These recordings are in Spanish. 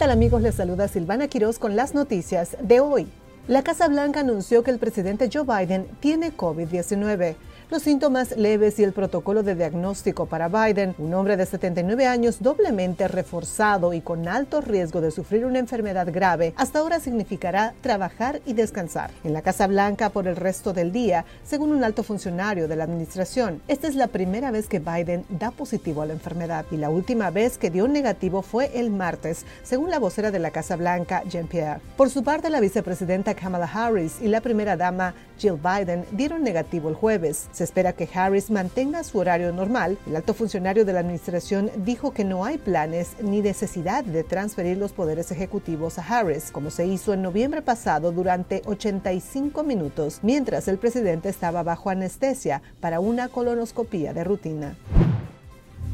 tal amigos? Les saluda Silvana Quiroz con las noticias de hoy. La Casa Blanca anunció que el presidente Joe Biden tiene COVID-19 los síntomas leves y el protocolo de diagnóstico para Biden, un hombre de 79 años doblemente reforzado y con alto riesgo de sufrir una enfermedad grave, hasta ahora significará trabajar y descansar en la Casa Blanca por el resto del día, según un alto funcionario de la administración. Esta es la primera vez que Biden da positivo a la enfermedad y la última vez que dio negativo fue el martes, según la vocera de la Casa Blanca, Jean-Pierre. Por su parte, la vicepresidenta Kamala Harris y la primera dama Jill Biden dieron negativo el jueves. Se espera que Harris mantenga su horario normal. El alto funcionario de la administración dijo que no hay planes ni necesidad de transferir los poderes ejecutivos a Harris, como se hizo en noviembre pasado durante 85 minutos, mientras el presidente estaba bajo anestesia para una colonoscopía de rutina.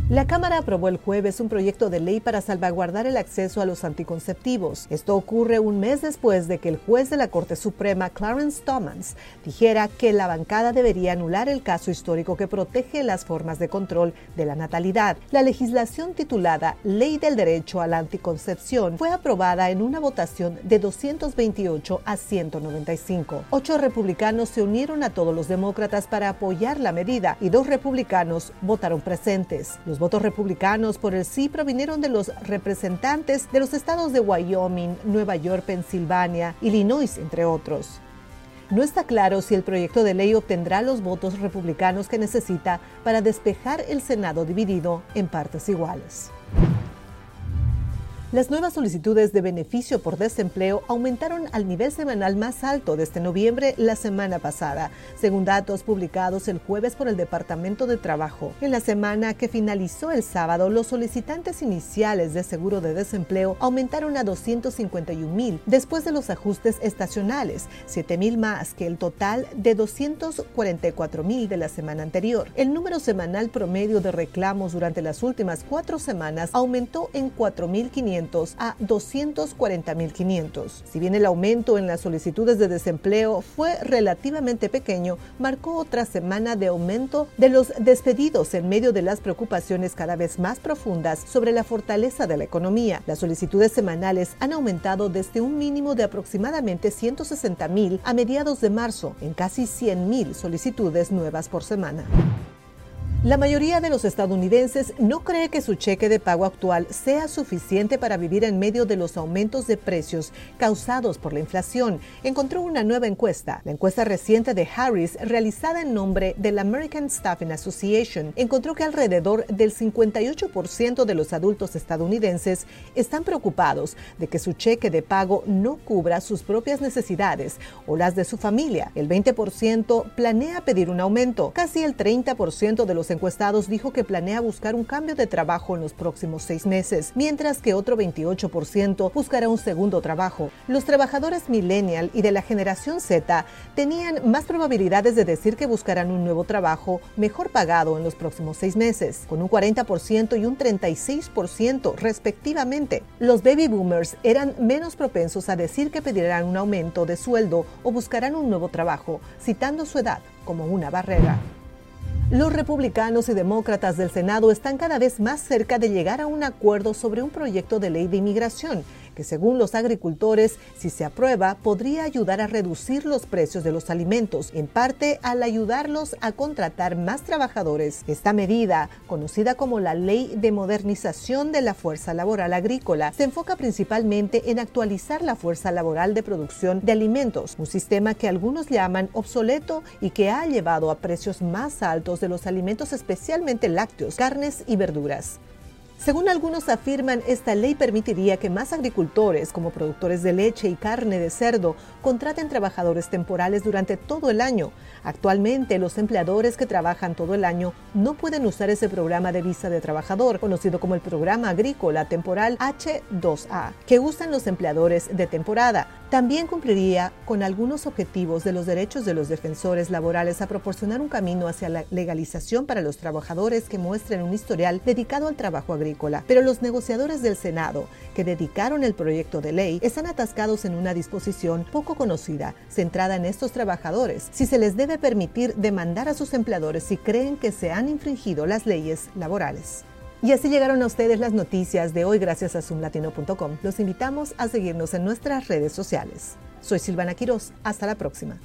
La Cámara aprobó el jueves un proyecto de ley para salvaguardar el acceso a los anticonceptivos. Esto ocurre un mes después de que el juez de la Corte Suprema, Clarence Thomas, dijera que la bancada debería anular el caso histórico que protege las formas de control de la natalidad. La legislación titulada Ley del Derecho a la Anticoncepción fue aprobada en una votación de 228 a 195. Ocho republicanos se unieron a todos los demócratas para apoyar la medida y dos republicanos votaron presentes. Votos republicanos por el sí provinieron de los representantes de los estados de Wyoming, Nueva York, Pensilvania, Illinois, entre otros. No está claro si el proyecto de ley obtendrá los votos republicanos que necesita para despejar el Senado dividido en partes iguales. Las nuevas solicitudes de beneficio por desempleo aumentaron al nivel semanal más alto desde noviembre la semana pasada, según datos publicados el jueves por el Departamento de Trabajo. En la semana que finalizó el sábado, los solicitantes iniciales de seguro de desempleo aumentaron a 251 mil después de los ajustes estacionales, 7 mil más que el total de 244 mil de la semana anterior. El número semanal promedio de reclamos durante las últimas cuatro semanas aumentó en 4.500 a 240.500. Si bien el aumento en las solicitudes de desempleo fue relativamente pequeño, marcó otra semana de aumento de los despedidos en medio de las preocupaciones cada vez más profundas sobre la fortaleza de la economía. Las solicitudes semanales han aumentado desde un mínimo de aproximadamente 160.000 a mediados de marzo, en casi 100.000 solicitudes nuevas por semana. La mayoría de los estadounidenses no cree que su cheque de pago actual sea suficiente para vivir en medio de los aumentos de precios causados por la inflación, encontró una nueva encuesta. La encuesta reciente de Harris, realizada en nombre de la American Staffing Association, encontró que alrededor del 58% de los adultos estadounidenses están preocupados de que su cheque de pago no cubra sus propias necesidades o las de su familia. El 20% planea pedir un aumento. Casi el 30% de los encuestados dijo que planea buscar un cambio de trabajo en los próximos seis meses, mientras que otro 28% buscará un segundo trabajo. Los trabajadores millennial y de la generación Z tenían más probabilidades de decir que buscarán un nuevo trabajo mejor pagado en los próximos seis meses, con un 40% y un 36% respectivamente. Los baby boomers eran menos propensos a decir que pedirán un aumento de sueldo o buscarán un nuevo trabajo, citando su edad como una barrera. Los republicanos y demócratas del Senado están cada vez más cerca de llegar a un acuerdo sobre un proyecto de ley de inmigración que según los agricultores, si se aprueba, podría ayudar a reducir los precios de los alimentos, en parte al ayudarlos a contratar más trabajadores. Esta medida, conocida como la Ley de Modernización de la Fuerza Laboral Agrícola, se enfoca principalmente en actualizar la fuerza laboral de producción de alimentos, un sistema que algunos llaman obsoleto y que ha llevado a precios más altos de los alimentos especialmente lácteos, carnes y verduras. Según algunos afirman, esta ley permitiría que más agricultores, como productores de leche y carne de cerdo, contraten trabajadores temporales durante todo el año. Actualmente, los empleadores que trabajan todo el año no pueden usar ese programa de visa de trabajador, conocido como el Programa Agrícola Temporal H2A, que usan los empleadores de temporada. También cumpliría con algunos objetivos de los derechos de los defensores laborales a proporcionar un camino hacia la legalización para los trabajadores que muestren un historial dedicado al trabajo agrícola pero los negociadores del Senado que dedicaron el proyecto de ley están atascados en una disposición poco conocida, centrada en estos trabajadores, si se les debe permitir demandar a sus empleadores si creen que se han infringido las leyes laborales. Y así llegaron a ustedes las noticias de hoy gracias a zoomlatino.com. Los invitamos a seguirnos en nuestras redes sociales. Soy Silvana Quiroz. Hasta la próxima.